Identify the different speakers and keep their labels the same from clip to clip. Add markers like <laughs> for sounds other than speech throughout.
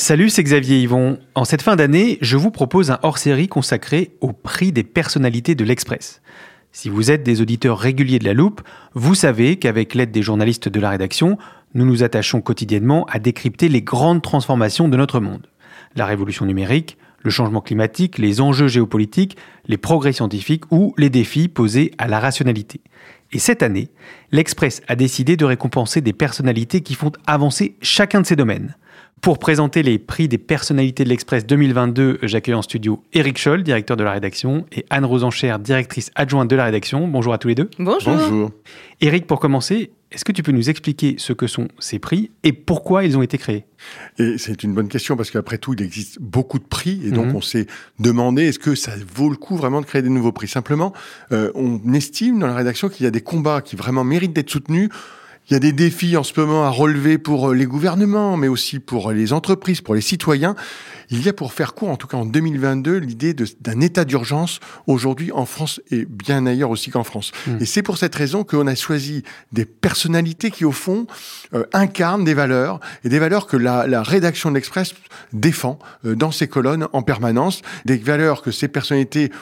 Speaker 1: Salut, c'est Xavier Yvon. En cette fin d'année, je vous propose un hors-série consacré au prix des personnalités de l'Express. Si vous êtes des auditeurs réguliers de la loupe, vous savez qu'avec l'aide des journalistes de la rédaction, nous nous attachons quotidiennement à décrypter les grandes transformations de notre monde. La révolution numérique, le changement climatique, les enjeux géopolitiques, les progrès scientifiques ou les défis posés à la rationalité. Et cette année, l'Express a décidé de récompenser des personnalités qui font avancer chacun de ces domaines. Pour présenter les prix des personnalités de l'Express 2022, j'accueille en studio Eric Scholl, directeur de la rédaction, et Anne Rosencher, directrice adjointe de la rédaction. Bonjour à tous les deux.
Speaker 2: Bonjour.
Speaker 3: Bonjour.
Speaker 1: Eric, pour commencer, est-ce que tu peux nous expliquer ce que sont ces prix et pourquoi ils ont été créés?
Speaker 3: Et c'est une bonne question parce qu'après tout, il existe beaucoup de prix et donc
Speaker 1: Mhm.
Speaker 3: on s'est demandé est-ce que ça vaut le coup vraiment de créer des nouveaux prix? Simplement, euh, on estime dans la rédaction qu'il y a des combats qui vraiment méritent d'être soutenus. Il y a des défis en ce moment à relever pour euh, les gouvernements, mais aussi pour les entreprises, pour les citoyens. Il y a pour faire court, en tout cas en 2022, l'idée d'un état d'urgence aujourd'hui en France et bien ailleurs aussi qu'en France.
Speaker 1: Mm.
Speaker 3: Et c'est pour cette raison qu'on a choisi des personnalités qui, au fond, euh, incarnent des valeurs et des valeurs que la, la rédaction de l'Express défend euh, dans ses colonnes en permanence, des valeurs que ces personnalités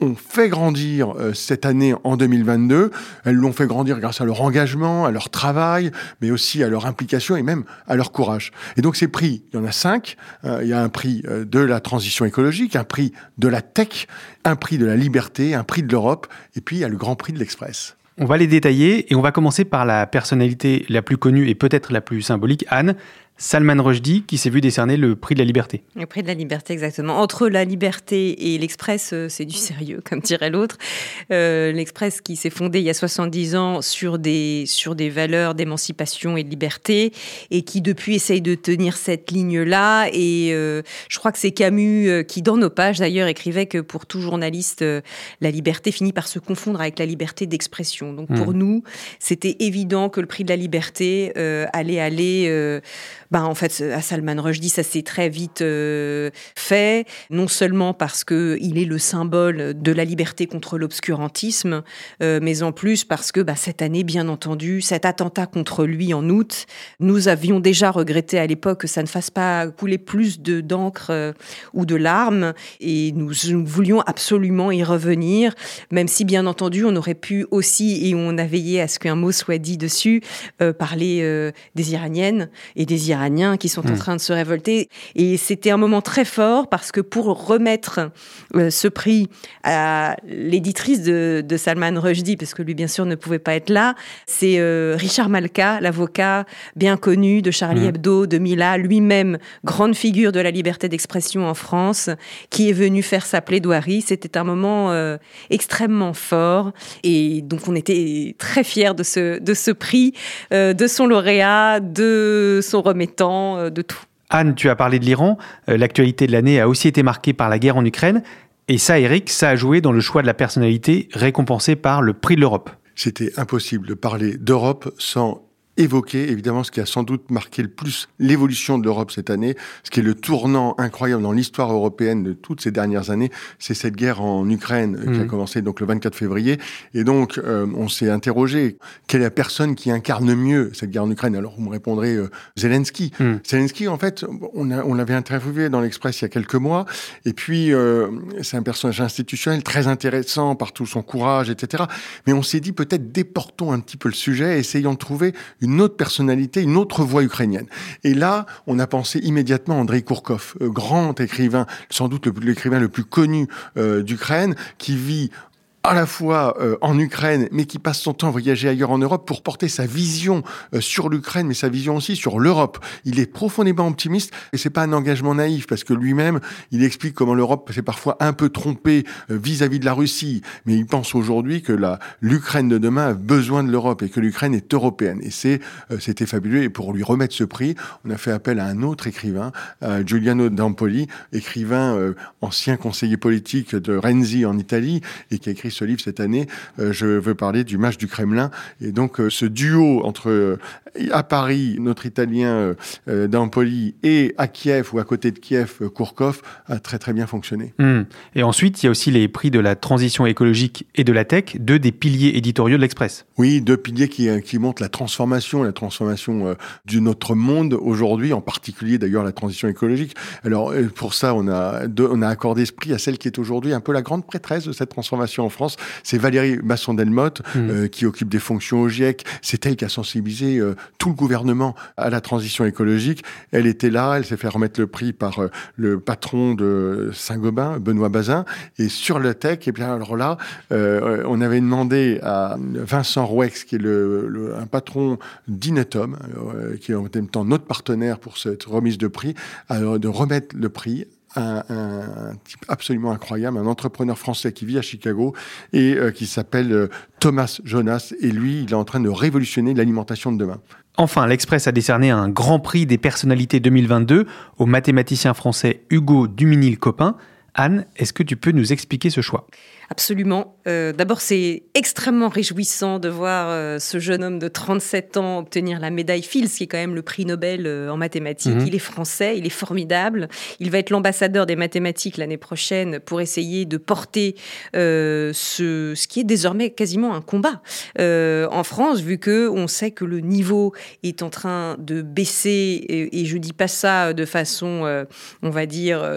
Speaker 3: ont fait grandir euh, cette année en 2022. Elles l'ont fait grandir grâce à leur engagement, à leur travail, mais aussi à leur implication et même à leur courage. Et donc ces prix, il y en a cinq. Euh, il y a un prix euh, de la transition écologique, un prix de la tech, un prix de la liberté, un prix de l'Europe, et puis il y a le grand prix de l'Express.
Speaker 1: On va les détailler et on va commencer par la personnalité la plus connue et peut-être la plus symbolique, Anne, Salman Rushdie, qui s'est vu décerner le prix de la liberté.
Speaker 2: Le prix de la liberté, exactement. Entre la liberté et l'Express, euh, c'est du <laughs> sérieux, comme dirait l'autre. Euh, L'Express qui s'est fondé il y a 70 ans sur des, sur des valeurs d'émancipation et de liberté et qui depuis essaye de tenir cette ligne-là. Et euh, je crois que c'est Camus qui, dans nos pages d'ailleurs, écrivait que pour tout journaliste, la liberté finit par se confondre avec la liberté d'expression. Donc pour nous, c'était évident que le prix de la liberté euh, allait aller... ben, en fait, à Salman Rushdie, ça s'est très vite euh, fait, non seulement parce que il est le symbole de la liberté contre l'obscurantisme, euh, mais en plus parce que bah, cette année, bien entendu, cet attentat contre lui en août, nous avions déjà regretté à l'époque que ça ne fasse pas couler plus de d'encre euh, ou de larmes, et nous, nous voulions absolument y revenir, même si bien entendu, on aurait pu aussi, et on a veillé à ce qu'un mot soit dit dessus, parler des Iraniennes et des Iraniens qui sont en
Speaker 1: Mm.
Speaker 2: train de se révolter. Et c'était un moment très fort parce que pour remettre euh, ce prix à l'éditrice de, de Salman Rushdie, parce que lui bien sûr ne pouvait pas être là, c'est euh, Richard Malka, l'avocat bien connu de Charlie
Speaker 1: Mm.
Speaker 2: Hebdo, de Mila, lui-même grande figure de la liberté d'expression en France, qui est venu faire sa plaidoirie. C'était un moment euh, extrêmement fort et donc on était très fiers de ce, de ce prix, de son lauréat, de son remettant, euh, de tout.
Speaker 1: Anne, tu as parlé de l'Iran. Euh, L'actualité de l'année a aussi été marquée par la guerre en Ukraine. Et ça, Eric, ça a joué dans le choix de la personnalité récompensée par le prix de l'Europe.
Speaker 3: C'était impossible de parler d'Europe sans évoquer évidemment ce qui a sans doute marqué le plus l'évolution de l'Europe cette année, ce qui est le tournant incroyable dans l'histoire européenne de toutes ces dernières années, c'est cette guerre en Ukraine euh, qui a
Speaker 1: Mhm.
Speaker 3: commencé donc le 24 février. Et donc euh, on s'est interrogé quelle est la personne qui incarne mieux cette guerre en Ukraine? Alors vous me répondrez euh, Zelensky.
Speaker 1: Mhm.
Speaker 3: Zelensky en fait on, a, on l'avait interviewé dans l'Express il y a quelques mois et puis euh, c'est un personnage institutionnel très intéressant par tout son courage etc. Mais on s'est dit peut-être déportons un petit peu le sujet, essayons de trouver une autre personnalité, une autre voix ukrainienne. Et là, on a pensé immédiatement à Andrei Kourkov, euh, grand écrivain, sans doute l'écrivain le plus connu euh, d'Ukraine, qui vit à la fois euh, en Ukraine, mais qui passe son temps à voyager ailleurs en Europe pour porter sa vision euh, sur l'Ukraine, mais sa vision aussi sur l'Europe. Il est profondément optimiste et c'est pas un engagement naïf parce que lui-même, il explique comment l'Europe s'est parfois un peu trompée euh, vis-à-vis de la Russie, mais il pense aujourd'hui que l'Ukraine de demain a besoin de l'Europe et que l'Ukraine est européenne. Et c'est c'était fabuleux. Et pour lui remettre ce prix, on a fait appel à un autre écrivain, Giuliano Dampoli, écrivain ancien conseiller politique de Renzi en Italie et qui a écrit ce livre cette année. Euh, je veux parler du match du Kremlin. Et donc, euh, ce duo entre, euh, à Paris, notre Italien Dampoli et à Kiev ou à côté de Kiev, Kourkov, a très très bien fonctionné.
Speaker 1: Hmm. Et ensuite, il y a aussi les prix de la transition écologique et de la tech, deux des piliers éditoriaux de l'Express.
Speaker 3: Oui, deux piliers qui, qui montrent la transformation, la transformation de notre monde aujourd'hui, en particulier d'ailleurs la transition écologique. Alors, pour ça, on a, on a accordé ce prix à celle qui est aujourd'hui un peu la grande prêtresse de cette transformation en France, c'est Valérie Masson-Delmotte, mmh. euh, qui occupe des fonctions au GIEC. C'est elle qui a sensibilisé euh, tout le gouvernement à la transition écologique. Elle était là, elle s'est fait remettre le prix par euh, le patron de Saint-Gobain, Benoît Bazin. Et sur le tech, et eh bien alors là, on avait demandé à Vincent Rouex, qui est le, un patron d'Inetom, qui est en même temps notre partenaire pour cette remise de prix, de remettre le prix un, type absolument incroyable, un entrepreneur français qui vit à Chicago et euh, qui s'appelle euh, Thomas Jonas. Et lui, il est en train de révolutionner l'alimentation de demain.
Speaker 1: Enfin, l'Express a décerné un grand prix des personnalités 2022 au mathématicien français Hugo Duminil-Copin. Anne, est-ce que tu peux nous expliquer ce choix?
Speaker 2: Absolument. Euh, d'abord, c'est extrêmement réjouissant de voir euh, ce jeune homme de 37 ans obtenir la médaille Fields, qui est quand même le prix Nobel euh, en mathématiques. Mhm. Il est français, il est formidable. Il va être l'ambassadeur des mathématiques l'année prochaine pour essayer de porter ce, ce qui est désormais quasiment un combat en France, vu que on sait que le niveau est en train de baisser. Et, et je dis pas ça de façon, on va dire,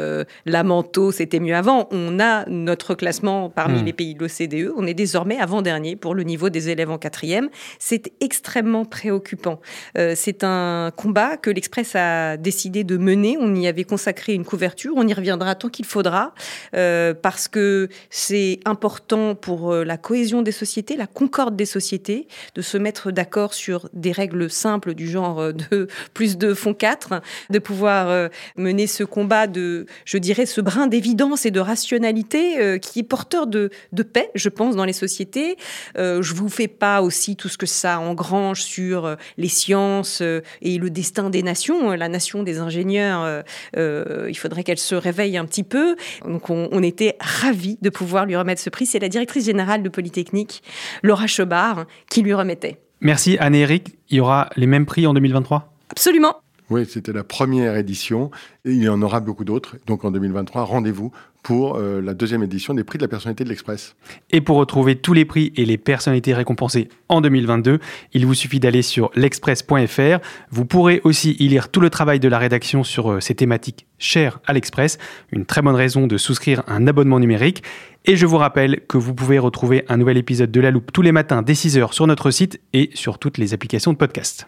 Speaker 2: lamento, c'était mieux avant. On a notre classement parmi hmm. les pays de l'OCDE. On est désormais avant-dernier pour le niveau des élèves en quatrième. C'est extrêmement préoccupant. Euh, c'est un combat que l'Express a décidé de mener. On y avait consacré une couverture. On y reviendra tant qu'il faudra euh, parce que c'est important pour euh, la cohésion des sociétés, la concorde des sociétés, de se mettre d'accord sur des règles simples du genre de <laughs> plus de font 4, de pouvoir mener ce combat de, je dirais, ce brin d'évidence et de rationalité qui est porteur de, paix, je pense, dans les sociétés. Euh, je vous fais pas aussi tout ce que ça engrange sur euh, les sciences euh, et le destin des nations. La nation des ingénieurs, euh, il faudrait qu'elle se réveille un petit peu. Donc on, était ravis de pouvoir lui remettre ce prix. C'est la directrice générale de Polytechnique, Laura Chebard, qui lui remettait.
Speaker 1: Merci Anne et Eric. Il y aura les mêmes prix en 2023
Speaker 2: Absolument.
Speaker 3: Oui, c'était la première édition. Et il y en aura beaucoup d'autres. Donc en 2023, rendez-vous pour euh, la deuxième édition des prix de la personnalité de l'Express.
Speaker 1: Et pour retrouver tous les prix et les personnalités récompensées en 2022, il vous suffit d'aller sur l'express.fr. Vous pourrez aussi y lire tout le travail de la rédaction sur euh, ces thématiques chères à l'Express. Une très bonne raison de souscrire un abonnement numérique. Et je vous rappelle que vous pouvez retrouver un nouvel épisode de La Loupe tous les matins dès 6h sur notre site et sur toutes les applications de podcast.